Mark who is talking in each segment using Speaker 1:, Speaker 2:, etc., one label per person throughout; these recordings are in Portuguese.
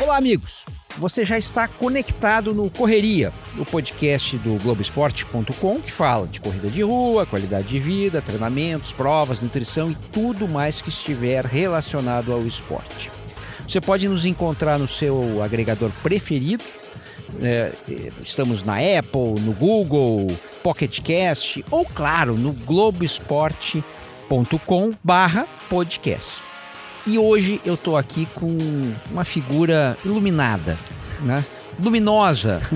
Speaker 1: Olá, amigos. Você já está conectado no Correria, o podcast do Globoesporte.com que fala de corrida de rua, qualidade de vida, treinamentos, provas, nutrição e tudo mais que estiver relacionado ao esporte. Você pode nos encontrar no seu agregador preferido. É, estamos na Apple, no Google, Pocket Cast ou, claro, no globoesporte.com barra podcast. E hoje eu estou aqui com uma figura iluminada, né? luminosa.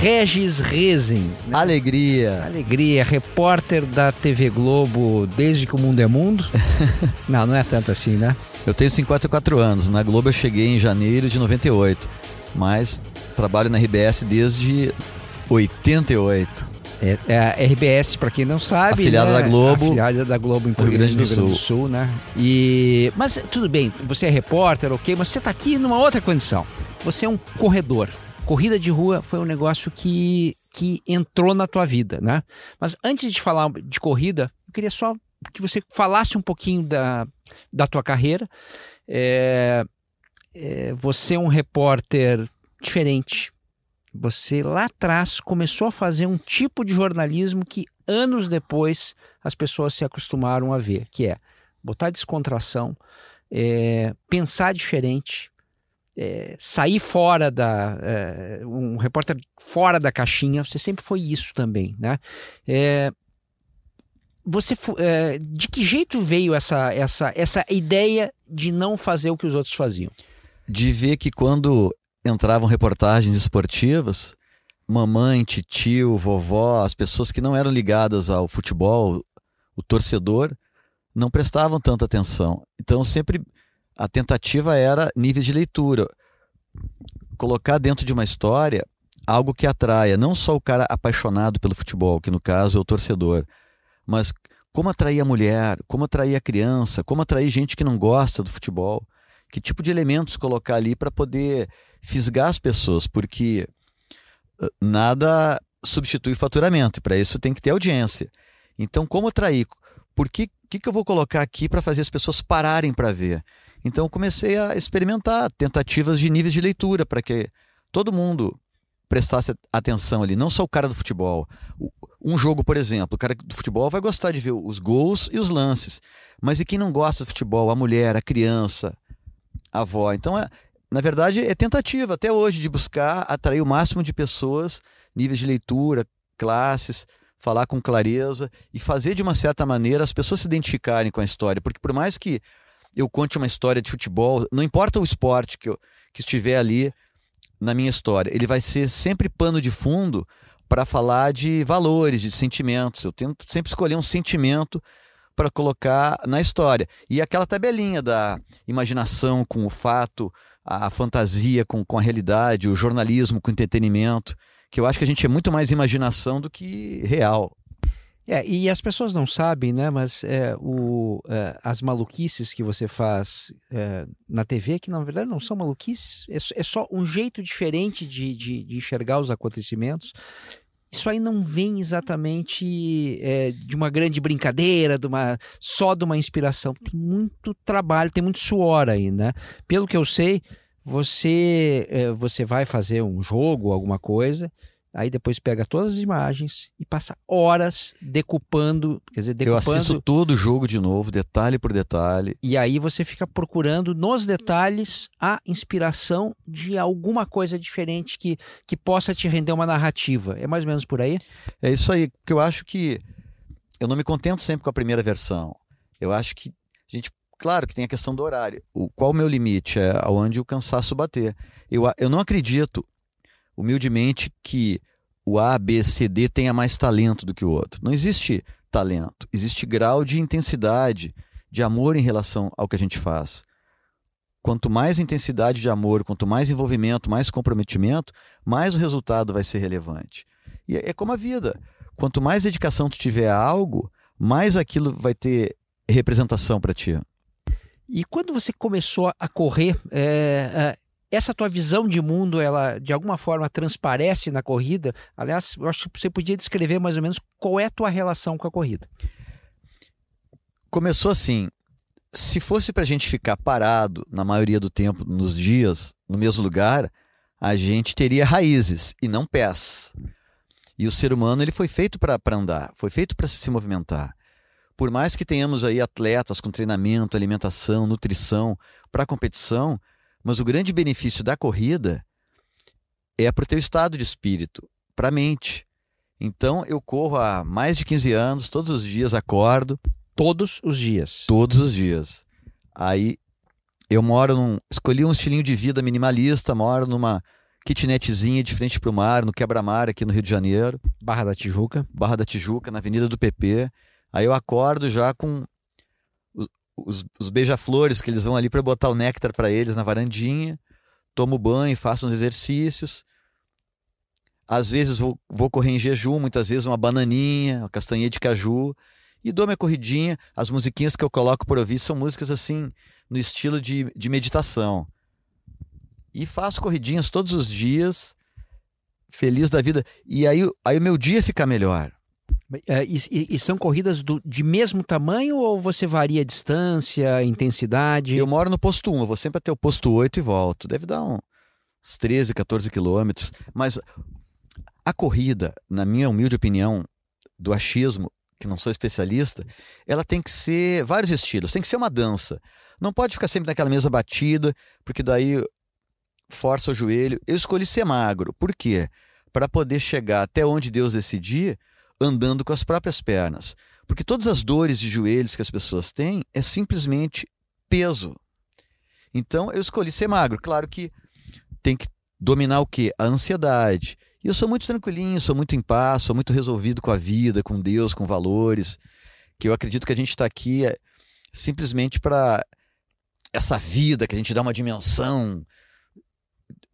Speaker 1: Regis Rezen.
Speaker 2: Né? Alegria.
Speaker 1: Alegria, repórter da TV Globo desde que o mundo é mundo. não, não é tanto assim, né?
Speaker 2: Eu tenho 54 anos. Na Globo eu cheguei em janeiro de 98, mas trabalho na RBS desde 88.
Speaker 1: É, é a RBS, para quem não sabe.
Speaker 2: Afiliada
Speaker 1: né?
Speaker 2: da Globo.
Speaker 1: Afiliada da Globo em Rio Grande do, Sul. Grande do Sul, né? E, mas tudo bem, você é repórter, ok, mas você está aqui numa outra condição. Você é um corredor. Corrida de rua foi um negócio que, que entrou na tua vida, né? Mas antes de falar de corrida, eu queria só que você falasse um pouquinho da, da tua carreira. É, é, você é um repórter diferente, você lá atrás começou a fazer um tipo de jornalismo que anos depois as pessoas se acostumaram a ver, que é botar descontração, é, pensar diferente, é, sair fora da é, um repórter fora da caixinha. Você sempre foi isso também, né? É, você é, de que jeito veio essa essa essa ideia de não fazer o que os outros faziam?
Speaker 2: De ver que quando entravam reportagens esportivas, mamãe, tio, vovó, as pessoas que não eram ligadas ao futebol, o torcedor, não prestavam tanta atenção. Então sempre a tentativa era níveis de leitura, colocar dentro de uma história algo que atraia não só o cara apaixonado pelo futebol, que no caso é o torcedor, mas como atrair a mulher, como atrair a criança, como atrair gente que não gosta do futebol, que tipo de elementos colocar ali para poder fisgar as pessoas, porque ah, nada substitui faturamento, para isso tem que ter audiência. Então, como atrair? Por que, que, que eu vou colocar aqui para fazer as pessoas pararem para ver? Então, comecei a experimentar tentativas de níveis de leitura para que todo mundo prestasse atenção ali, não só o cara do futebol. Um jogo, por exemplo, o cara do futebol vai gostar de ver os gols e os lances, mas e quem não gosta do futebol? A mulher, a criança, avó. Então, é, na verdade, é tentativa até hoje de buscar atrair o máximo de pessoas, níveis de leitura, classes, falar com clareza e fazer de uma certa maneira as pessoas se identificarem com a história. Porque por mais que eu conte uma história de futebol, não importa o esporte que, eu, que estiver ali na minha história, ele vai ser sempre pano de fundo para falar de valores, de sentimentos. Eu tento sempre escolher um sentimento para colocar na história. E aquela tabelinha da imaginação com o fato, a fantasia com, com a realidade, o jornalismo com o entretenimento, que eu acho que a gente é muito mais imaginação do que real.
Speaker 1: É, e as pessoas não sabem, né? Mas é, o, é, as maluquices que você faz é, na TV, que na verdade não são maluquices, é, é só um jeito diferente de, de, de, enxergar os acontecimentos. Isso aí não vem exatamente é, de uma grande brincadeira, de uma, só de uma inspiração. Tem muito trabalho, tem muito suor aí, né? Pelo que eu sei, você, é, você vai fazer um jogo, alguma coisa, Aí depois pega todas as imagens e passa horas decupando, quer dizer, decupando.
Speaker 2: Eu assisto todo o jogo de novo, detalhe por detalhe.
Speaker 1: E aí você fica procurando nos detalhes a inspiração de alguma coisa diferente que, que possa te render uma narrativa. É mais ou menos por aí?
Speaker 2: É isso aí, porque eu acho que eu não me contento sempre com a primeira versão. Eu acho que a gente claro que tem a questão do horário. O, qual o meu limite? É aonde o cansaço bater. Eu, eu não acredito humildemente que o A, B, C, D tenha mais talento do que o outro. Não existe talento, existe grau de intensidade, de amor em relação ao que a gente faz. Quanto mais intensidade de amor, quanto mais envolvimento, mais comprometimento, mais o resultado vai ser relevante. E é como a vida. Quanto mais dedicação tu tiver a algo, mais aquilo vai ter representação para ti.
Speaker 1: E quando você começou a correr, é, essa tua visão de mundo, ela de alguma forma transparece na corrida? Aliás, eu acho que você podia descrever mais ou menos qual é a tua relação com a corrida.
Speaker 2: Começou assim. Se fosse para a gente ficar parado na maioria do tempo, nos dias, no mesmo lugar, a gente teria raízes e não pés. E o ser humano ele foi feito para andar, foi feito para se movimentar. Por mais que tenhamos aí atletas com treinamento, alimentação, nutrição para competição, mas o grande benefício da corrida é para o teu estado de espírito, para a mente. Então eu corro há mais de 15 anos, todos os dias acordo.
Speaker 1: Todos os dias?
Speaker 2: Todos os dias. Aí eu moro num. Escolhi um estilinho de vida minimalista, moro numa kitnetzinha de frente para o mar, no quebra-mar aqui no Rio de Janeiro.
Speaker 1: Barra da Tijuca.
Speaker 2: Barra da Tijuca, na Avenida do PP. Aí eu acordo já com os, os, beija-flores que eles vão ali para botar o néctar para eles na varandinha. Tomo banho, faço uns exercícios. Às vezes vou, vou correr em jejum, muitas vezes uma bananinha, uma castanha de caju. E dou minha corridinha. As musiquinhas que eu coloco por ouvir são músicas assim, no estilo de, de meditação. E faço corridinhas todos os dias, feliz da vida. E aí, aí o meu dia fica melhor.
Speaker 1: É, e, e, são corridas do, de mesmo tamanho ou você varia a distância, a intensidade?
Speaker 2: Eu moro no posto 1, eu vou sempre até o posto 8 e volto. Deve dar uns 13, 14 quilômetros. Mas a corrida, na minha humilde opinião, do achismo, que não sou especialista, ela tem que ser vários estilos, tem que ser uma dança. Não pode ficar sempre naquela mesa batida, porque daí força o joelho. Eu escolhi ser magro. Por quê? Para poder chegar até onde Deus decidir, andando com as próprias pernas. Porque todas as dores de joelhos que as pessoas têm é simplesmente peso. Então eu escolhi ser magro. Claro que tem que dominar o quê? A ansiedade. E eu sou muito tranquilinho, sou muito em paz, sou muito resolvido com a vida, com Deus, com valores. Que eu acredito que a gente está aqui é simplesmente para essa vida, que a gente dá uma dimensão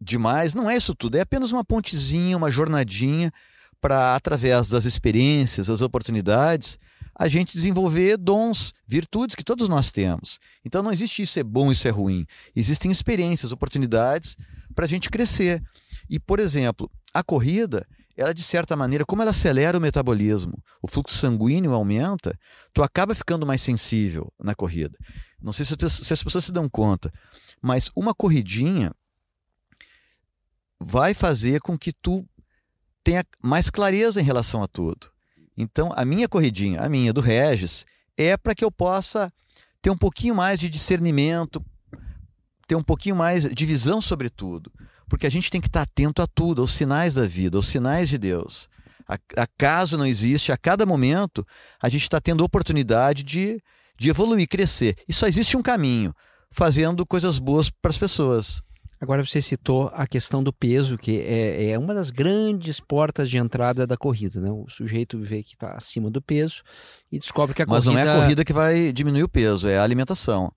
Speaker 2: demais. Não é isso tudo, é apenas uma pontezinha, uma jornadinha para, através das experiências, das oportunidades, a gente desenvolver dons, virtudes que todos nós temos. Então não existe isso é bom, isso é ruim. Existem experiências, oportunidades para a gente crescer. E, por exemplo, a corrida, ela de certa maneira, como ela acelera o metabolismo, o fluxo sanguíneo aumenta, tu acaba ficando mais sensível na corrida. Não sei se as pessoas se dão conta, mas uma corridinha vai fazer com que tu tenha mais clareza em relação a tudo. Então, a minha corridinha, a minha do Regis, é para que eu possa ter um pouquinho mais de discernimento, ter um pouquinho mais de visão sobre tudo. Porque a gente tem que estar atento a tudo, aos sinais da vida, aos sinais de Deus. Acaso não existe, a cada momento, a gente está tendo oportunidade de, de evoluir, crescer. E só existe um caminho, fazendo coisas boas para as pessoas.
Speaker 1: Agora você citou a questão do peso, que é, é uma das grandes portas de entrada da corrida. Né? O sujeito vê que está acima do peso e descobre que a
Speaker 2: mas
Speaker 1: corrida...
Speaker 2: Mas não é a corrida que vai diminuir o peso, é a alimentação.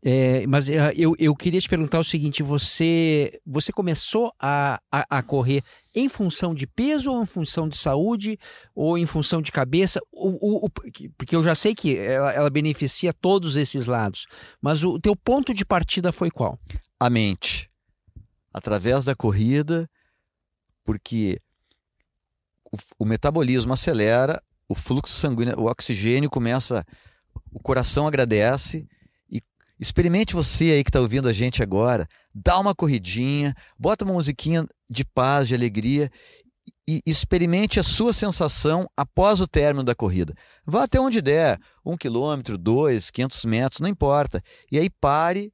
Speaker 1: É, mas é, eu, eu queria te perguntar o seguinte: você, você começou a, a, a, correr em função de peso ou em função de saúde ou em função de cabeça? O, o, o porque eu já sei que ela, ela, beneficia todos esses lados, mas o teu ponto de partida foi qual?
Speaker 2: A mente através da corrida, porque o, o metabolismo acelera, o fluxo sanguíneo, o oxigênio começa, o coração agradece. E experimente você aí que está ouvindo a gente agora, dá uma corridinha, bota uma musiquinha de paz, de alegria e experimente a sua sensação após o término da corrida. Vá até onde der, um quilômetro, dois, quinhentos metros, não importa. E aí pare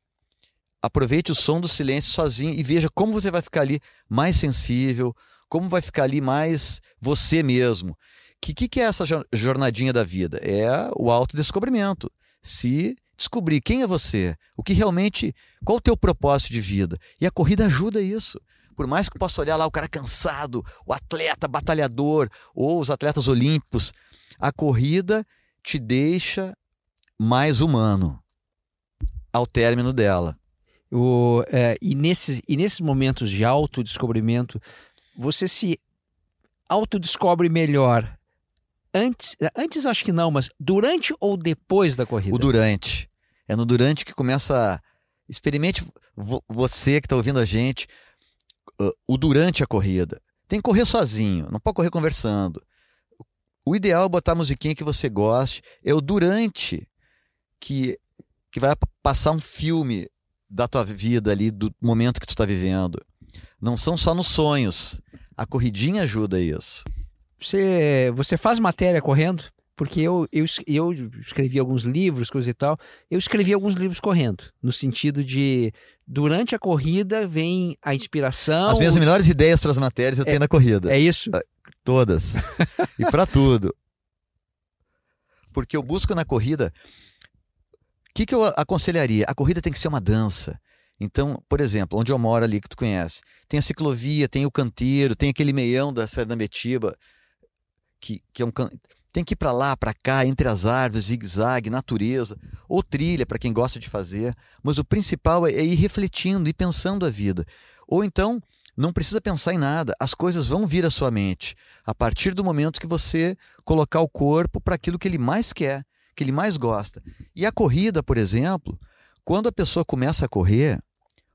Speaker 2: aproveite o som do silêncio sozinho e veja como você vai ficar ali mais sensível, como vai ficar ali mais você mesmo. O que, que, é essa jornadinha da vida? É o autodescobrimento. Se descobrir quem é você, o que realmente, qual o teu propósito de vida. E a corrida ajuda isso. Por mais que eu possa olhar lá o cara cansado, o atleta batalhador ou os atletas olímpicos, a corrida te deixa mais humano ao término dela.
Speaker 1: O, é, e, nesses, e nesses momentos de autodescobrimento, você se autodescobre melhor antes, antes acho que não, mas durante ou depois da corrida?
Speaker 2: O durante. É no durante que começa. Experimente você que está ouvindo a gente, o durante a corrida. Tem que correr sozinho, não pode correr conversando. O ideal é botar a musiquinha que você goste, é o durante que, que vai passar um filme da tua vida ali, do momento que tu está vivendo. Não são só nos sonhos. A corridinha ajuda isso.
Speaker 1: Você, você faz matéria correndo? Porque eu, eu, eu escrevi alguns livros, coisa e tal. Eu escrevi alguns livros correndo, no sentido de durante a corrida vem a inspiração.
Speaker 2: As minhas melhores ideias para as matérias eu é, tenho na corrida.
Speaker 1: É isso? Ah,
Speaker 2: todas. e para tudo. Porque eu busco na corrida. O que, que eu aconselharia? A corrida tem que ser uma dança. Então, por exemplo, onde eu moro ali, que tu conhece, tem a ciclovia, tem o canteiro, tem aquele meião da Sardambetiba, que, que é um tem que ir para lá, para cá, entre as árvores, zigue-zague, natureza, ou trilha para quem gosta de fazer, mas o principal é, é ir refletindo e pensando a vida. Ou então, não precisa pensar em nada, as coisas vão vir à sua mente a partir do momento que você colocar o corpo para aquilo que ele mais quer, que ele mais gosta. E a corrida, por exemplo, quando a pessoa começa a correr,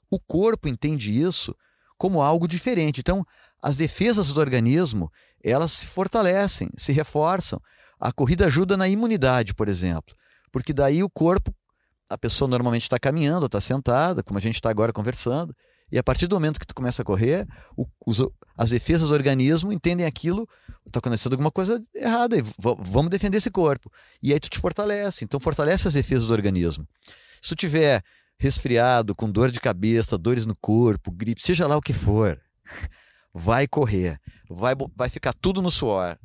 Speaker 2: o corpo entende isso como algo diferente. Então, as defesas do organismo, elas se fortalecem, se reforçam. A corrida ajuda na imunidade, por exemplo, porque daí o corpo, a pessoa normalmente está caminhando, está sentada, como a gente está agora conversando, e a partir do momento que tu começa a correr, o, os, as defesas do organismo entendem aquilo, está acontecendo alguma coisa errada, e vamos defender esse corpo. E aí tu te fortalece, então fortalece as defesas do organismo. Se tu tiver resfriado, com dor de cabeça, dores no corpo, gripe, seja lá o que for, vai correr, vai, vai ficar tudo no suor,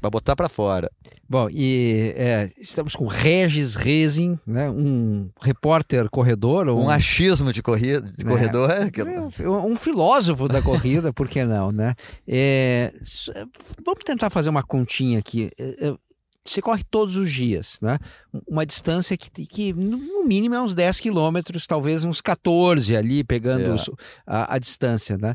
Speaker 2: vai botar para fora.
Speaker 1: Bom, e é, estamos com Regis Rezin, né, um repórter corredor.
Speaker 2: Um, um achismo de, corrida, de é, corredor.
Speaker 1: É, um filósofo da corrida, por que não, né? É, vamos tentar fazer uma continha aqui. É, é, você corre todos os dias, né? Uma distância que, que no mínimo é uns 10 quilômetros, talvez uns 14 ali, pegando é. a, a, distância, né?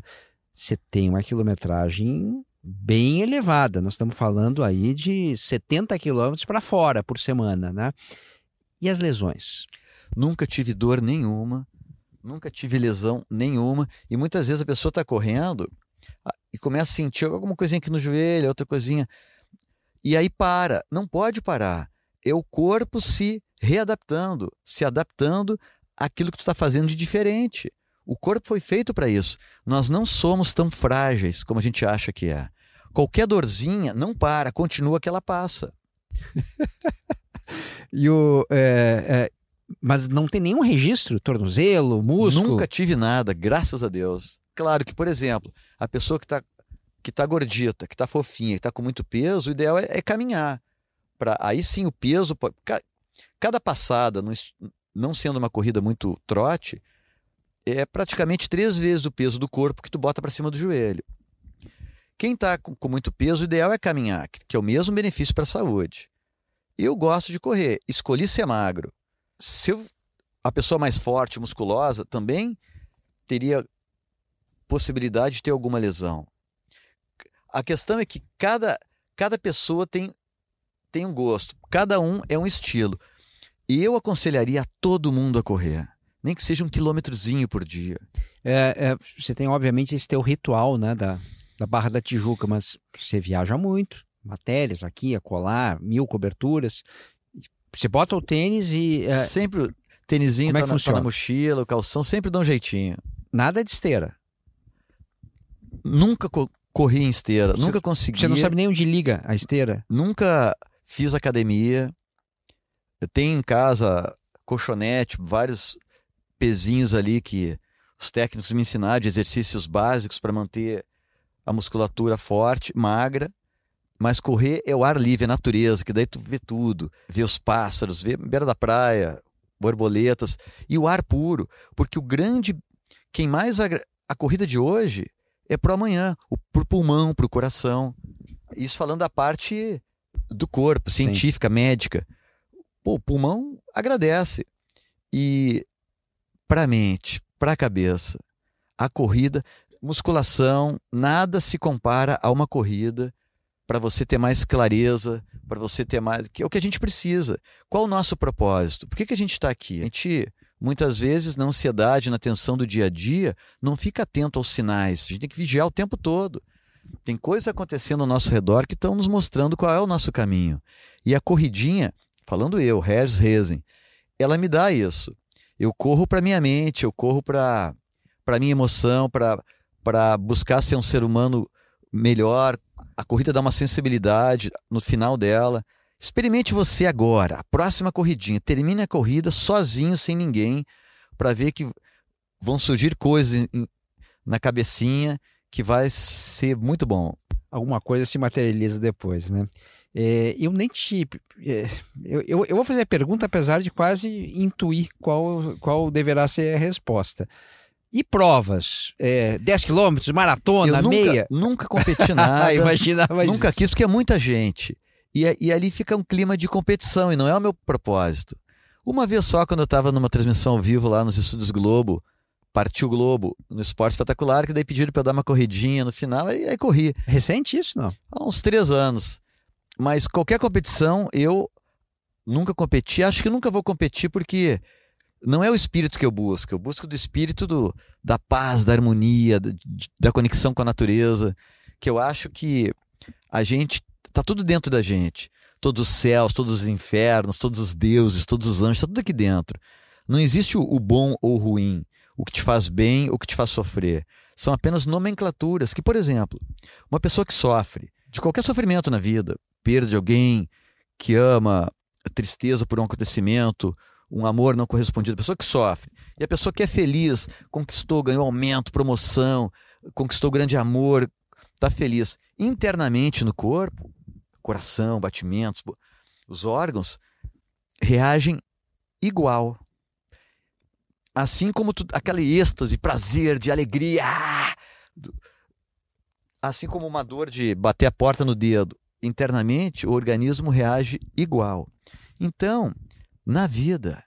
Speaker 1: Você tem uma quilometragem bem elevada. Nós estamos falando aí de 70 quilômetros para fora por semana, né? E as lesões?
Speaker 2: Nunca tive dor nenhuma, nunca tive lesão nenhuma. E muitas vezes a pessoa está correndo e começa a sentir alguma coisinha aqui no joelho, outra coisinha e aí para, não pode parar. É o corpo se readaptando, se adaptando àquilo que tu está fazendo de diferente. O corpo foi feito para isso. Nós não somos tão frágeis como a gente acha que é. Qualquer dorzinha, não para, continua que ela passa.
Speaker 1: e o, é, é, mas não tem nenhum registro, tornozelo, músculo?
Speaker 2: Nunca tive nada, graças a Deus. Claro que, por exemplo, a pessoa que está que está gordita, que está fofinha, que está com muito peso, o ideal é, é caminhar. Pra, aí sim o peso. Cada passada, não sendo uma corrida muito trote, é praticamente três vezes o peso do corpo que tu bota para cima do joelho. Quem está com, muito peso, o ideal é caminhar, que, que é o mesmo benefício para a saúde. Eu gosto de correr, escolhi ser magro. Se eu, a pessoa mais forte, musculosa, também teria possibilidade de ter alguma lesão. A questão é que cada, cada pessoa tem, tem um gosto, cada um é um estilo. E eu aconselharia a todo mundo a correr, nem que seja um quilômetrozinho por dia.
Speaker 1: É, é, você tem, obviamente, esse teu ritual né, da, da Barra da Tijuca, mas você viaja muito, matérias aqui, a colar, mil coberturas. Você bota o tênis e. É...
Speaker 2: Sempre o tênisinho é tá, na, tá na mochila, o calção, sempre dá um jeitinho.
Speaker 1: Nada de esteira.
Speaker 2: Nunca corri em esteira, você, nunca consegui.
Speaker 1: Você não sabe nem onde liga a esteira?
Speaker 2: Nunca fiz academia. Eu tenho em casa colchonete, vários pezinhos ali que os técnicos me ensinaram de exercícios básicos para manter a musculatura forte, magra. Mas correr é o ar livre, a natureza, que daí tu vê tudo, vê os pássaros, vê beira da praia, borboletas e o ar puro, porque o grande quem mais a corrida de hoje é para amanhã, para o pulmão, para o coração. Isso falando da parte do corpo, científica, Sim. médica. Pô, o pulmão agradece. E para a mente, para a cabeça, a corrida, musculação, nada se compara a uma corrida para você ter mais clareza, para você ter mais. que é o que a gente precisa. Qual o nosso propósito? Por que, que a gente está aqui? A gente Muitas vezes, na ansiedade, na tensão do dia a dia, não fica atento aos sinais. A gente tem que vigiar o tempo todo. Tem coisas acontecendo ao nosso redor que estão nos mostrando qual é o nosso caminho. E a corridinha, falando eu, Regis Rezen, ela me dá isso. Eu corro para minha mente, eu corro para para minha emoção, para para buscar ser um ser humano melhor. A corrida dá uma sensibilidade no final dela. Experimente você agora, a próxima corridinha. Termine a corrida sozinho, sem ninguém, para ver que vão surgir coisas na cabecinha que vai ser muito bom.
Speaker 1: Alguma coisa se materializa depois, né? É, eu nem te. É, eu, eu, vou fazer a pergunta, apesar de quase intuir qual, qual deverá ser a resposta. E provas? É, 10 quilômetros, maratona,
Speaker 2: nunca,
Speaker 1: meia?
Speaker 2: Nunca competi nada.
Speaker 1: Imaginava
Speaker 2: Nunca
Speaker 1: isso.
Speaker 2: quis, porque é muita gente. E, e ali fica um clima de competição, e não é o meu propósito. Uma vez só, quando eu estava numa transmissão ao vivo lá nos Estúdios Globo, partiu Globo no Esporte Espetacular, que daí pediram para eu dar uma corridinha no final, e aí corri.
Speaker 1: Recente isso, não?
Speaker 2: Há uns três anos. Mas qualquer competição, eu nunca competi, acho que nunca vou competir porque não é o espírito que eu busco, eu busco do espírito do, da paz, da harmonia, da, da conexão com a natureza, que eu acho que a gente tá tudo dentro da gente. Todos os céus, todos os infernos, todos os deuses, todos os anjos, tá tudo aqui dentro. Não existe o bom ou o ruim, o que te faz bem o que te faz sofrer. São apenas nomenclaturas que, por exemplo, uma pessoa que sofre de qualquer sofrimento na vida, perda de alguém que ama, tristeza por um acontecimento, um amor não correspondido, a pessoa que sofre. E a pessoa que é feliz, conquistou, ganhou aumento, promoção, conquistou grande amor, está feliz. Internamente no corpo, coração, batimentos, os órgãos reagem igual. Assim como tu, aquele êxtase, prazer, de alegria. Assim como uma dor de bater a porta no dedo internamente o organismo reage igual. Então, na vida,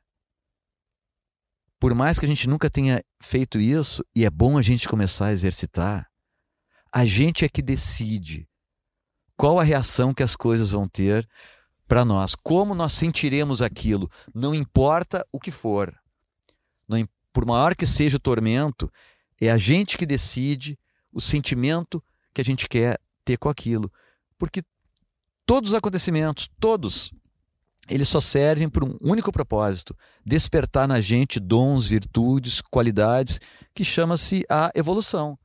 Speaker 2: por mais que a gente nunca tenha feito isso, e é bom a gente começar a exercitar, a gente é que decide qual a reação que as coisas vão ter para nós, como nós sentiremos aquilo, não importa o que for. Não, por maior que seja o tormento, é a gente que decide o sentimento que a gente quer ter com aquilo. Porque Todos os acontecimentos, todos, eles só servem por um único propósito: despertar na gente dons, virtudes, qualidades, que chama-se a evolução.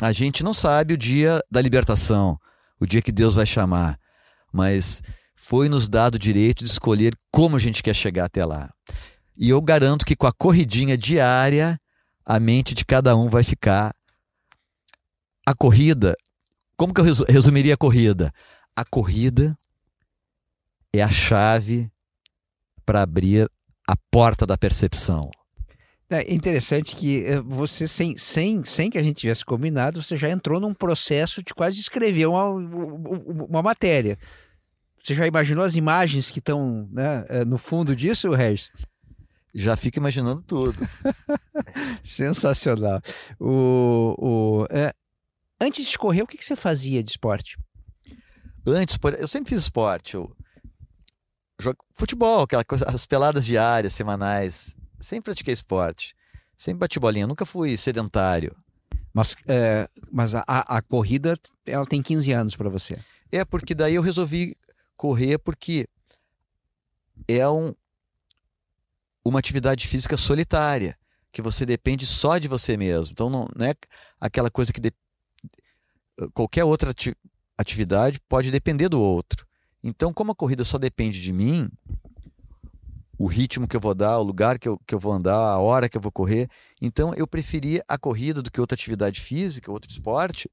Speaker 2: A gente não sabe o dia da libertação, o dia que Deus vai chamar, mas foi nos dado o direito de escolher como a gente quer chegar até lá. E eu garanto que com a corridinha diária, a mente de cada um vai ficar. A corrida, como que eu resumiria a corrida? a corrida é a chave para abrir a porta da percepção.
Speaker 1: É interessante que eh, você, sem, sem, sem que a gente tivesse combinado, você já entrou num processo de quase escrever uma, uma matéria. Você já imaginou as imagens que estão né, eh, no fundo disso, Regis?
Speaker 2: Já fico imaginando tudo.
Speaker 1: Sensacional. O, o, é, antes de correr, o que, que você fazia de esporte?
Speaker 2: Antes, eu sempre fiz esporte. Eu jogo futebol, aquela coisa, as peladas diárias, semanais. Sempre pratiquei esporte. Sempre bati bolinha, nunca fui sedentário.
Speaker 1: Mas, é, mas a, a, corrida, ela tem 15 anos para você.
Speaker 2: É, porque daí eu resolvi correr porque é um, uma atividade física solitária, que você depende só de você mesmo. Então não, não é aquela coisa que de, qualquer outra atividade pode depender do outro. Então, como a corrida só depende de mim, o ritmo que eu vou dar, o lugar que eu, que eu vou andar, a hora que eu vou correr, então eu preferia a corrida do que outra atividade física, outro esporte,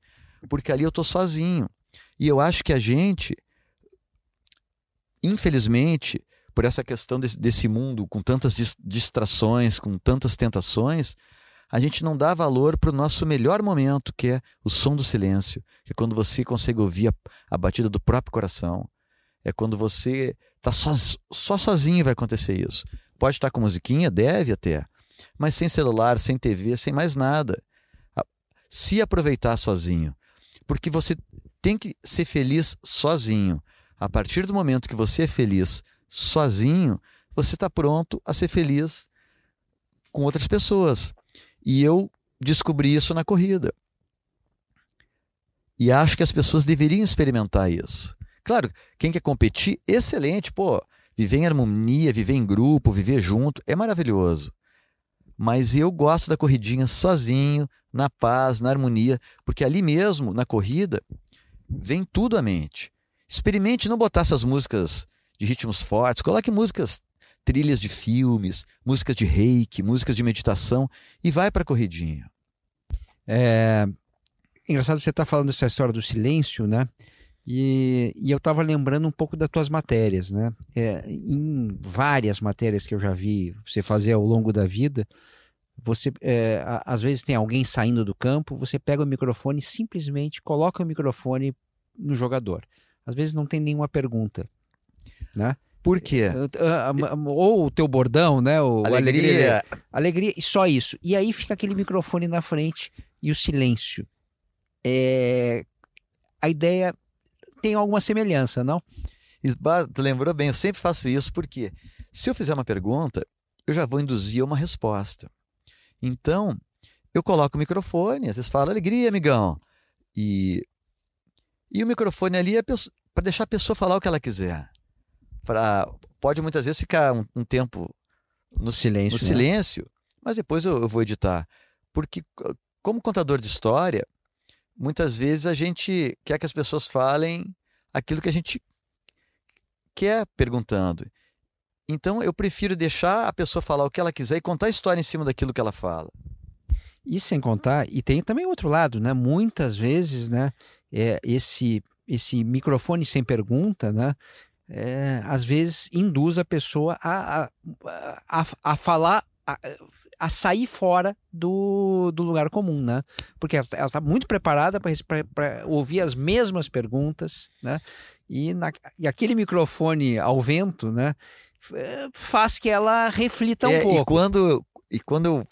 Speaker 2: porque ali eu estou sozinho. E eu acho que a gente, infelizmente, por essa questão desse, desse mundo com tantas distrações, com tantas tentações, a gente não dá valor para o nosso melhor momento, que é o som do silêncio, que é quando você consegue ouvir a, a batida do próprio coração. É quando você está só, só sozinho vai acontecer isso. Pode estar com musiquinha, deve até, mas sem celular, sem TV, sem mais nada. Se aproveitar sozinho, porque você tem que ser feliz sozinho. A partir do momento que você é feliz sozinho, você está pronto a ser feliz com outras pessoas. E eu descobri isso na corrida. E acho que as pessoas deveriam experimentar isso. Claro, quem quer competir, excelente, pô, Viver em harmonia, viver em grupo, viver junto, é maravilhoso. Mas eu gosto da corridinha sozinho, na paz, na harmonia, porque ali mesmo, na corrida, vem tudo à mente. Experimente não botar essas músicas de ritmos fortes, coloque músicas, trilhas de filmes, músicas de reiki, músicas de meditação e vai para a corridinha.
Speaker 1: É engraçado você estar tá falando essa história do silêncio, né? E, e eu estava lembrando um pouco das tuas matérias, né? É, em várias matérias que eu já vi você fazer ao longo da vida, você é, às vezes tem alguém saindo do campo, você pega o microfone e simplesmente coloca o microfone no jogador. Às vezes não tem nenhuma pergunta, né?
Speaker 2: Por quê?
Speaker 1: Ou o teu bordão, né? O
Speaker 2: alegria.
Speaker 1: alegria. Alegria, e só isso. E aí fica aquele microfone na frente e o silêncio. É... A ideia tem alguma semelhança, não?
Speaker 2: Lembrou bem, eu sempre faço isso porque se eu fizer uma pergunta, eu já vou induzir uma resposta. Então, eu coloco o microfone, às vezes fala alegria, amigão. E, e o microfone ali é para deixar a pessoa falar o que ela quiser. Pra, pode muitas vezes ficar um, um tempo no silêncio, no né? silêncio mas depois eu, eu vou editar. Porque, como contador de história, muitas vezes a gente quer que as pessoas falem aquilo que a gente quer perguntando. Então eu prefiro deixar a pessoa falar o que ela quiser e contar a história em cima daquilo que ela fala.
Speaker 1: E sem contar, e tem também outro lado, né? Muitas vezes, né? É, esse esse microfone sem pergunta, né? É, às vezes induz a pessoa a, a, a, a falar, a, a sair fora do, do lugar comum, né? Porque ela está muito preparada para ouvir as mesmas perguntas, né? E, na, e aquele microfone ao vento, né? Faz que ela reflita um
Speaker 2: é,
Speaker 1: pouco.
Speaker 2: E quando, e quando eu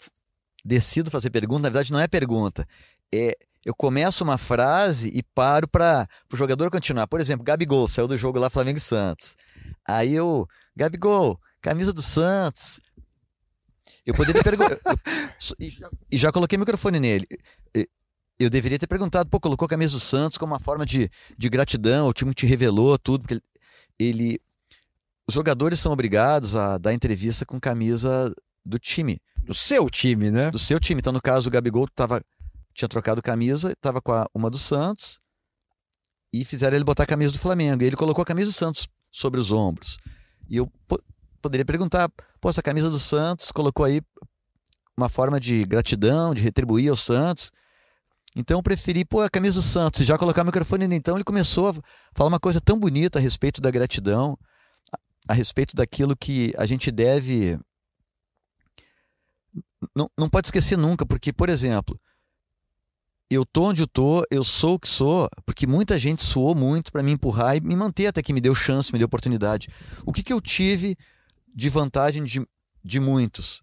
Speaker 2: decido fazer pergunta, na verdade não é pergunta, é eu começo uma frase e paro para o jogador continuar. Por exemplo, Gabigol saiu do jogo lá Flamengo e Santos. Aí eu, Gabigol, camisa do Santos, eu poderia perguntar. e, e já coloquei o microfone nele. Eu deveria ter perguntado, pô, colocou a camisa do Santos como uma forma de, de gratidão, o time te revelou tudo, porque ele. Os jogadores são obrigados a dar entrevista com camisa do time.
Speaker 1: Do seu time, né?
Speaker 2: Do seu time. Então, no caso, o Gabigol tava, tinha trocado camisa, estava com a, uma do Santos, e fizeram ele botar a camisa do Flamengo. E ele colocou a camisa do Santos sobre os ombros. E eu poderia perguntar, pô, essa camisa do Santos colocou aí uma forma de gratidão, de retribuir ao Santos. Então eu preferi, pô, a camisa do Santos, e já colocar o microfone então ele começou a falar uma coisa tão bonita a respeito da gratidão, a, a respeito daquilo que a gente deve. Não, não pode esquecer nunca, porque, por exemplo, eu tô onde eu tô, eu sou o que sou, porque muita gente suou muito para me empurrar e me manter até que me deu chance, me deu oportunidade. O que, que eu tive de vantagem de, de muitos.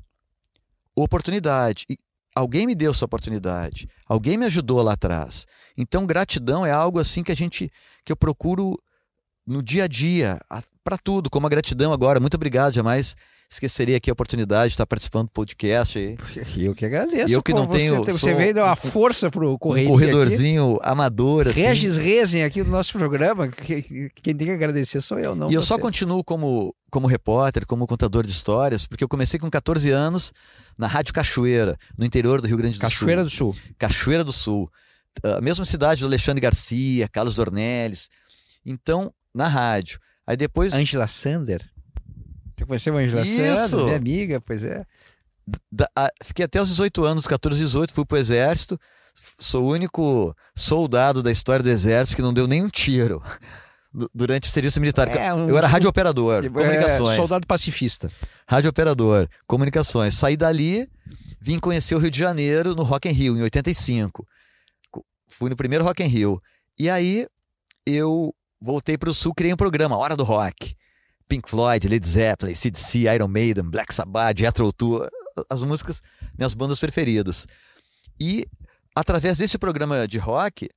Speaker 2: Oportunidade. E alguém me deu essa oportunidade. Alguém me ajudou lá atrás. Então, gratidão é algo assim que a gente que eu procuro no dia a dia, para tudo, como a gratidão agora. Muito obrigado, jamais esqueceria aqui a oportunidade de estar participando do podcast aí.
Speaker 1: Eu que agradeço.
Speaker 2: Eu que não
Speaker 1: você,
Speaker 2: tenho.
Speaker 1: Você veio dar uma força pro corredor.
Speaker 2: Um corredorzinho aqui. amador, assim.
Speaker 1: Regis Rezen aqui do nosso programa. Quem tem que agradecer sou eu, não.
Speaker 2: E eu
Speaker 1: você.
Speaker 2: só continuo como, como repórter, como contador de histórias, porque eu comecei com 14 anos na Rádio Cachoeira, no interior do Rio Grande do
Speaker 1: Cachoeira
Speaker 2: Sul.
Speaker 1: Cachoeira do Sul.
Speaker 2: Cachoeira do Sul. A mesma cidade do Alexandre Garcia, Carlos Dornelles. Então, na rádio. Aí depois.
Speaker 1: Angela Sander. Você conheceu a Angela
Speaker 2: Isso.
Speaker 1: Minha amiga, pois é.
Speaker 2: Da, a, fiquei até os 18 anos, 14, 18, fui pro exército. Sou o único soldado da história do exército que não deu nenhum tiro durante o serviço militar. É, um... Eu era rádio operador, é, comunicações.
Speaker 1: Soldado pacifista.
Speaker 2: Rádio operador, comunicações. Saí dali, vim conhecer o Rio de Janeiro no Rock in Rio, em 85. Fui no primeiro Rock in Rio. E aí eu voltei para o Sul, criei um programa, Hora do Rock. Pink Floyd, Led Zeppelin, CDC, Iron Maiden, Black Sabbath, Jethro Tull, as músicas, minhas bandas preferidas. E através desse programa de rock,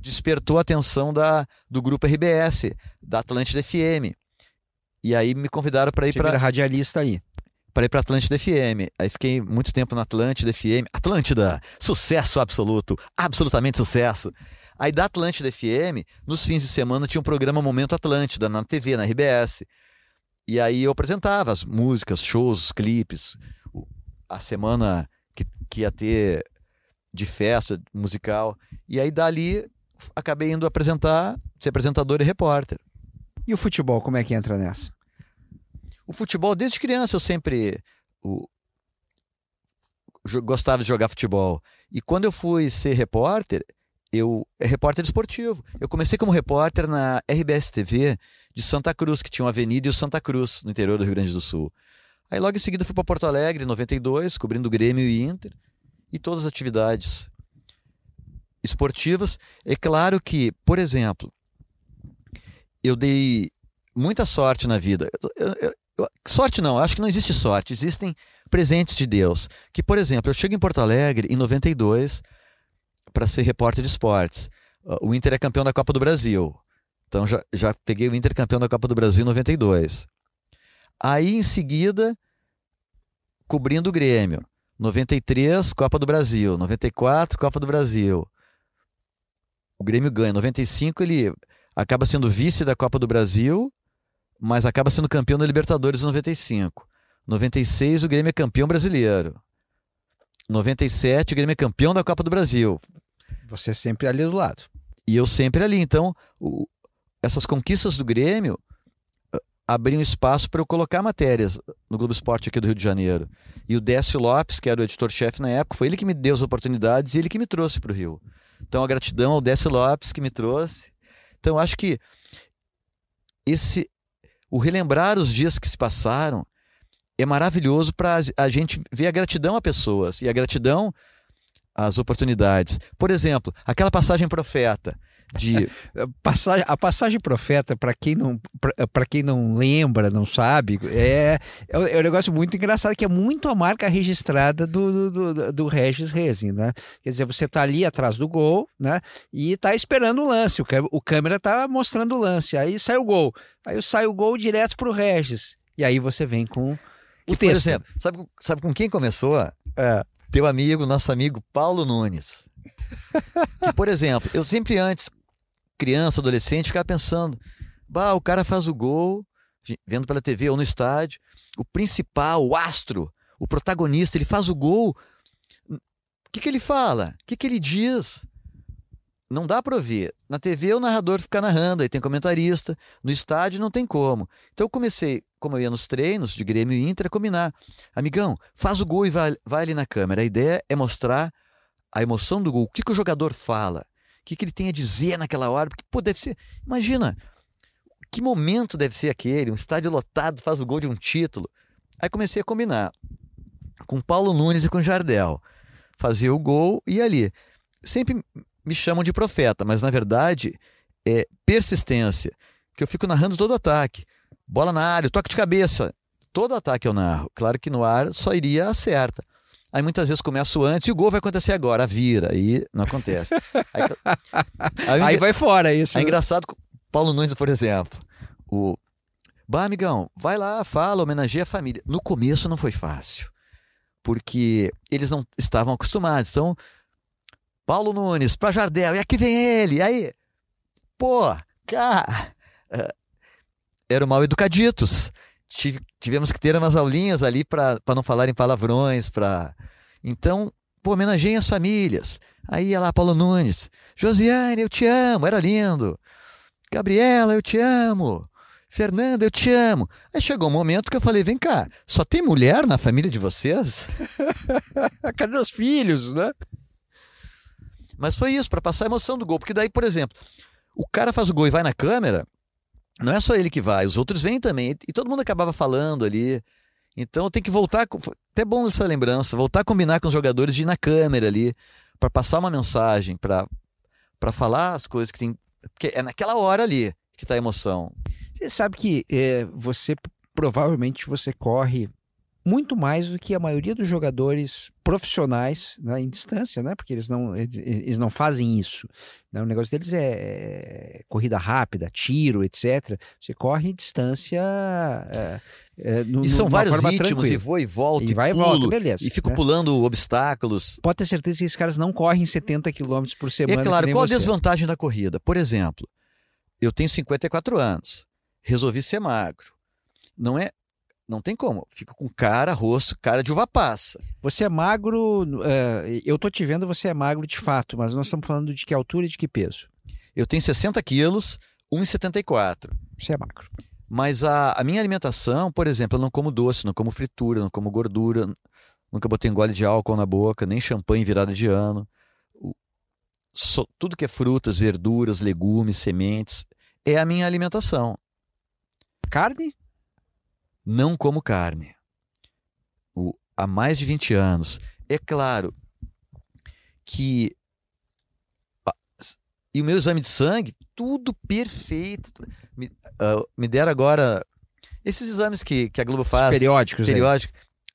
Speaker 2: despertou a atenção da, do grupo RBS, da Atlântida FM. E aí me convidaram para ir para
Speaker 1: radialista aí.
Speaker 2: Para ir para Atlântida FM. Aí fiquei muito tempo na Atlântida FM. Atlântida, sucesso absoluto, absolutamente sucesso. Aí da Atlântida FM, nos fins de semana tinha um programa Momento Atlântida na TV, na RBS. E aí eu apresentava as músicas, shows, clipes, a semana que, que ia ter de festa musical. E aí dali acabei indo apresentar, ser apresentador e repórter.
Speaker 1: E o futebol, como é que entra nessa?
Speaker 2: O futebol, desde criança, eu sempre o, gostava de jogar futebol. E quando eu fui ser repórter, eu é repórter esportivo. Eu comecei como repórter na RBS TV de Santa Cruz, que tinha uma avenida e o Santa Cruz, no interior do Rio Grande do Sul. Aí logo em seguida fui para Porto Alegre, em 92, cobrindo Grêmio e Inter e todas as atividades esportivas. É claro que, por exemplo, eu dei muita sorte na vida. Eu, eu, eu, sorte não, acho que não existe sorte, existem presentes de Deus. Que, por exemplo, eu chego em Porto Alegre em 92 para ser repórter de esportes. O Inter é campeão da Copa do Brasil. Então já, já peguei o Inter campeão da Copa do Brasil em 92. Aí em seguida, cobrindo o Grêmio. 93, Copa do Brasil. 94, Copa do Brasil. O Grêmio ganha. 95, ele acaba sendo vice da Copa do Brasil, mas acaba sendo campeão da Libertadores em 95. 96, o Grêmio é campeão brasileiro. 97, o Grêmio é campeão da Copa do Brasil.
Speaker 1: Você sempre ali do lado.
Speaker 2: E eu sempre ali. Então, o, essas conquistas do Grêmio abriam espaço para eu colocar matérias no Globo Esporte aqui do Rio de Janeiro. E o Décio Lopes, que era o editor-chefe na época, foi ele que me deu as oportunidades e ele que me trouxe para o Rio. Então a gratidão ao Décio Lopes que me trouxe. Então acho que esse o relembrar os dias que se passaram é maravilhoso para a gente ver a gratidão a pessoas e a gratidão às oportunidades. Por exemplo, aquela passagem profeta de
Speaker 1: passagem, a passagem profeta para quem não para quem não lembra não sabe é, é um negócio muito engraçado que é muito a marca registrada do, do, do, do Regis Rezin, né? Quer dizer você tá ali atrás do gol né? E tá esperando o lance o, o câmera tá mostrando o lance aí sai o gol. Aí sai o gol direto pro Regis. E aí você vem com o
Speaker 2: que, texto. por exemplo sabe sabe com quem começou é. Teu amigo nosso amigo Paulo Nunes que, por exemplo, eu sempre antes, criança, adolescente, ficava pensando: bah, o cara faz o gol, vendo pela TV ou no estádio, o principal, o astro, o protagonista, ele faz o gol. O que, que ele fala? O que, que ele diz? Não dá para ouvir. Na TV o narrador fica narrando, aí tem comentarista. No estádio não tem como. Então eu comecei, como eu ia nos treinos de Grêmio e Inter, a combinar. Amigão, faz o gol e vai, vai ali na câmera. A ideia é mostrar a emoção do gol, o que, que o jogador fala, o que, que ele tem a dizer naquela hora, porque pô, deve ser, imagina, que momento deve ser aquele, um estádio lotado faz o gol de um título. Aí comecei a combinar com Paulo Nunes e com Jardel, fazia o gol e ali. Sempre me chamam de profeta, mas na verdade é persistência, que eu fico narrando todo o ataque. Bola na área, toque de cabeça, todo ataque eu narro. Claro que no ar só iria a certa. Aí muitas vezes começo antes e o gol vai acontecer agora, vira, aí não acontece.
Speaker 1: Aí, aí, aí vai fora isso.
Speaker 2: É engraçado, Paulo Nunes, por exemplo, o Bah, amigão, vai lá, fala, homenageia a família. No começo não foi fácil, porque eles não estavam acostumados. Então, Paulo Nunes para Jardel, e aqui vem ele. Aí, pô, cara, eh, eram mal educaditos tivemos que ter umas aulinhas ali para não falar em palavrões, para então, pô, homenageiem as famílias. Aí ia lá Paulo Nunes, Josiane, eu te amo, era lindo. Gabriela, eu te amo. Fernanda, eu te amo. Aí chegou um momento que eu falei: vem cá, só tem mulher na família de vocês?
Speaker 1: Cadê os filhos, né?
Speaker 2: Mas foi isso, para passar a emoção do gol. Porque daí, por exemplo, o cara faz o gol e vai na câmera, não é só ele que vai, os outros vêm também. E todo mundo acabava falando ali. Então tem que voltar. Até bom essa lembrança, voltar a combinar com os jogadores de ir na câmera ali, para passar uma mensagem, para falar as coisas que tem. Porque é naquela hora ali que está a emoção.
Speaker 1: Você sabe que é, você provavelmente você corre muito mais do que a maioria dos jogadores profissionais né, em distância, né? Porque eles não, eles não fazem isso. Né? O negócio deles é, é corrida rápida, tiro, etc. Você corre em distância. É,
Speaker 2: é, no, e são vários ritmos, tranquila. e vou e volto, e, e vai pulo, e volta, beleza. E fico né? pulando obstáculos.
Speaker 1: Pode ter certeza que esses caras não correm 70 km por semana.
Speaker 2: É claro, qual você. a desvantagem da corrida? Por exemplo, eu tenho 54 anos, resolvi ser magro. Não é. Não tem como. Fica com cara, rosto, cara de uva passa.
Speaker 1: Você é magro. Uh, eu tô te vendo, você é magro de fato, mas nós estamos falando de que altura e de que peso?
Speaker 2: Eu tenho 60 quilos, 1,74.
Speaker 1: Você é magro.
Speaker 2: Mas a, a, minha alimentação, por exemplo, eu não como doce, não como fritura, não como gordura, nunca botei um gole de álcool na boca, nem champanhe virada de ano. O, so, tudo que é frutas, verduras, legumes, sementes, é a minha alimentação.
Speaker 1: Carne?
Speaker 2: Não como carne. O, há mais de 20 anos. É claro que e o meu exame de sangue, tudo perfeito. Me, uh, me deram agora esses exames que, que a Globo faz.
Speaker 1: Periódicos.
Speaker 2: Periódico.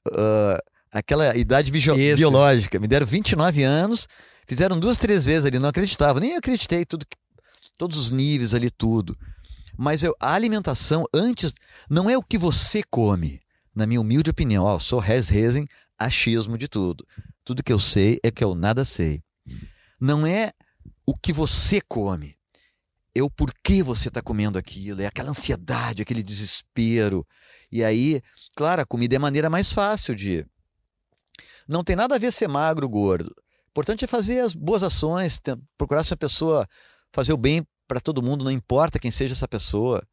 Speaker 2: Uh, aquela idade biológica. Me deram 29 anos, fizeram duas, três vezes ali, não acreditava. Nem acreditei, tudo, todos os níveis ali, tudo. Mas eu, a alimentação, antes, não é o que você come. Na minha humilde opinião, ó, sou Harris Rezen, achismo de tudo. Tudo que eu sei é que eu nada sei. Não é o que você come, é o porquê você está comendo aquilo, é aquela ansiedade, aquele desespero. E aí, claro, a comida é a maneira mais fácil de. Não tem nada a ver ser magro ou gordo. O importante é fazer as boas ações, procurar se a pessoa fazer o bem para todo mundo, não importa quem seja essa pessoa.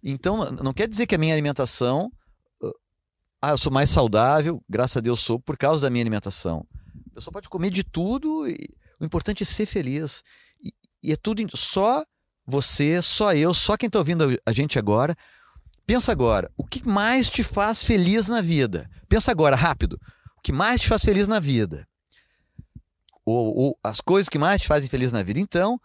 Speaker 2: Então, não quer dizer que a minha alimentação. Ah, eu sou mais saudável, graças a Deus sou, por causa da minha alimentação. A pessoa pode comer de tudo e o importante é ser feliz. E, e é tudo só você, só eu, só quem está ouvindo a gente agora. Pensa agora, o que mais te faz feliz na vida? Pensa agora, rápido. O que mais te faz feliz na vida? Ou, ou as coisas que mais te fazem feliz na vida. Então,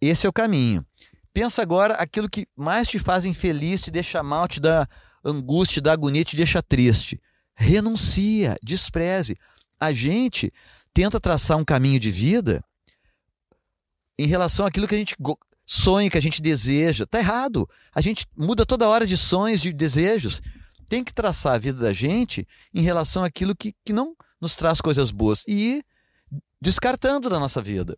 Speaker 2: esse é o caminho. Pensa agora aquilo que mais te faz infeliz, te deixa mal, te dá angústia, te dá agonia, te deixa triste. Renuncia, despreze. A gente tenta traçar um caminho de vida em relação àquilo que a gente sonha, que a gente deseja. Tá errado. A gente muda toda hora de sonhos, de desejos. Tem que traçar a vida da gente em relação àquilo que, que não nos traz coisas boas e ir descartando da nossa vida.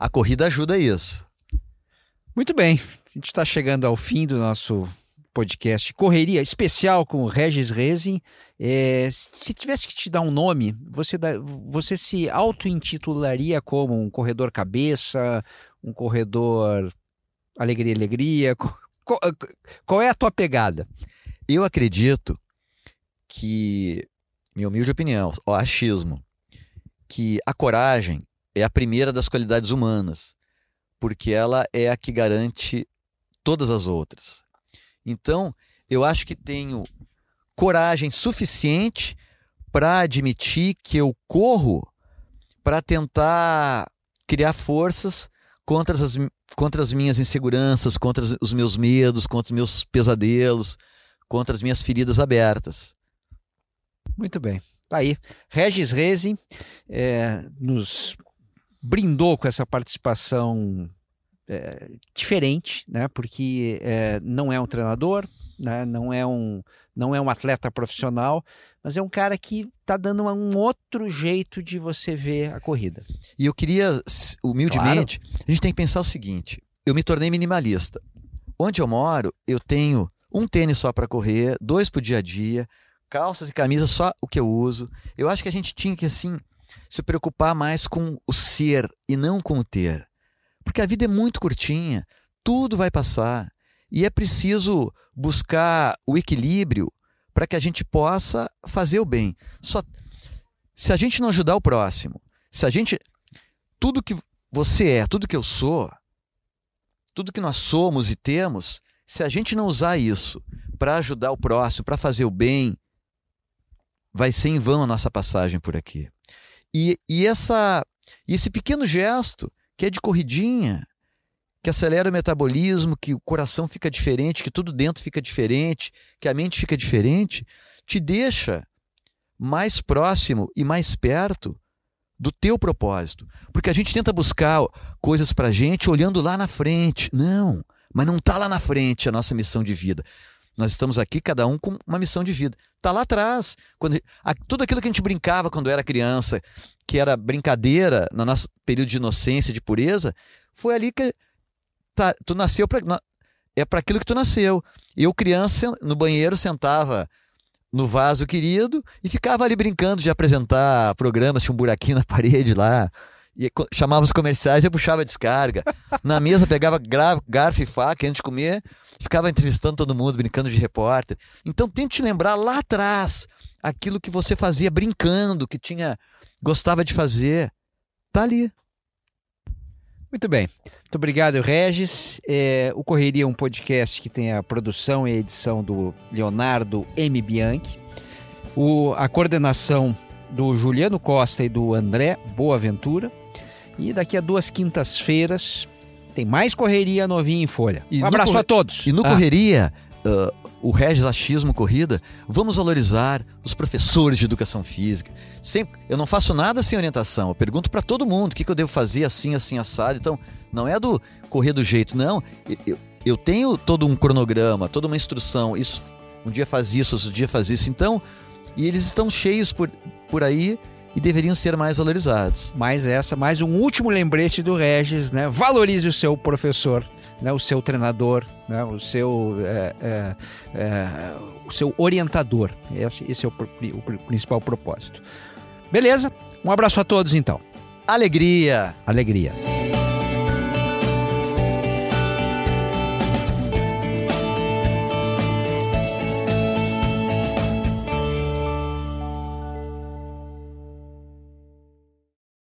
Speaker 2: A corrida ajuda isso.
Speaker 1: Muito bem, a gente está chegando ao fim do nosso podcast Correria Especial com o Regis Rezin. É, se tivesse que te dar um nome, você, dá, você se auto-intitularia como um corredor cabeça, um corredor alegria, alegria? Qual, qual, é a tua pegada?
Speaker 2: Eu acredito que, minha humilde opinião, o achismo, que a coragem é a primeira das qualidades humanas, porque ela é a que garante todas as outras. Então, eu acho que tenho coragem suficiente para admitir que eu corro para tentar criar forças contra as, contra as minhas inseguranças, contra os meus medos, contra os meus pesadelos, contra as minhas feridas abertas.
Speaker 1: Muito bem. Tá aí. Regis Reze é, nos brindou com essa participação é, diferente, né? Porque é, não é um treinador, né? Não é um não é um atleta profissional, mas é um cara que está dando um outro jeito de você ver a corrida.
Speaker 2: E eu queria, humildemente, claro. a gente tem que pensar o seguinte: eu me tornei minimalista. Onde eu moro, eu tenho um tênis só para correr, dois para o dia a dia, calças e camisas só o que eu uso. Eu acho que a gente tinha que assim se preocupar mais com o ser e não com o ter. Porque a vida é muito curtinha, tudo vai passar. E é preciso buscar o equilíbrio para que a gente possa fazer o bem. Só se a gente não ajudar o próximo, se a gente tudo que você é, tudo que eu sou, tudo que nós somos e temos, se a gente não usar isso para ajudar o próximo, para fazer o bem, vai ser em vão a nossa passagem por aqui. E, e essa, esse pequeno gesto que é de corridinha, que acelera o metabolismo, que o coração fica diferente, que tudo dentro fica diferente, que a mente fica diferente, te deixa mais próximo e mais perto do teu propósito. Porque a gente tenta buscar coisas para gente olhando lá na frente. Não, mas não está lá na frente a nossa missão de vida. Nós estamos aqui, cada um com uma missão de vida. Está lá atrás. Quando, a, tudo aquilo que a gente brincava quando era criança, que era brincadeira no nosso período de inocência, de pureza, foi ali que tá, tu nasceu para é para aquilo que tu nasceu. Eu, criança, no banheiro, sentava no vaso querido e ficava ali brincando de apresentar programas, tinha um buraquinho na parede lá. E chamava os comerciais e puxava a descarga. Na mesa pegava garfo e faca antes de comer, ficava entrevistando todo mundo, brincando de repórter. Então tente lembrar lá atrás aquilo que você fazia brincando, que tinha gostava de fazer. Tá ali.
Speaker 1: Muito bem. Muito obrigado, Regis. É, o Correria é um podcast que tem a produção e a edição do Leonardo M. Bianchi. O, a coordenação do Juliano Costa e do André Boaventura. E daqui a duas quintas-feiras tem mais Correria novinha em folha. E um abraço a todos.
Speaker 2: E no ah. Correria, uh, o Regis Achismo Corrida, vamos valorizar os professores de educação física. Sempre, eu não faço nada sem orientação. Eu pergunto para todo mundo o que, que, eu devo fazer assim, assim, assado. Então, não é do correr do jeito, não. Eu, eu tenho todo um cronograma, toda uma instrução. Isso, um dia faz isso, outro dia faz isso. Então, e eles estão cheios por, por aí e deveriam ser mais valorizados.
Speaker 1: Mais essa, mais um último lembrete do Regis, né? Valorize o seu professor, né? O seu treinador, né? O seu, é, é, é, o seu orientador. Esse, esse é o, o principal propósito. Beleza? Um abraço a todos então.
Speaker 2: Alegria.
Speaker 1: Alegria.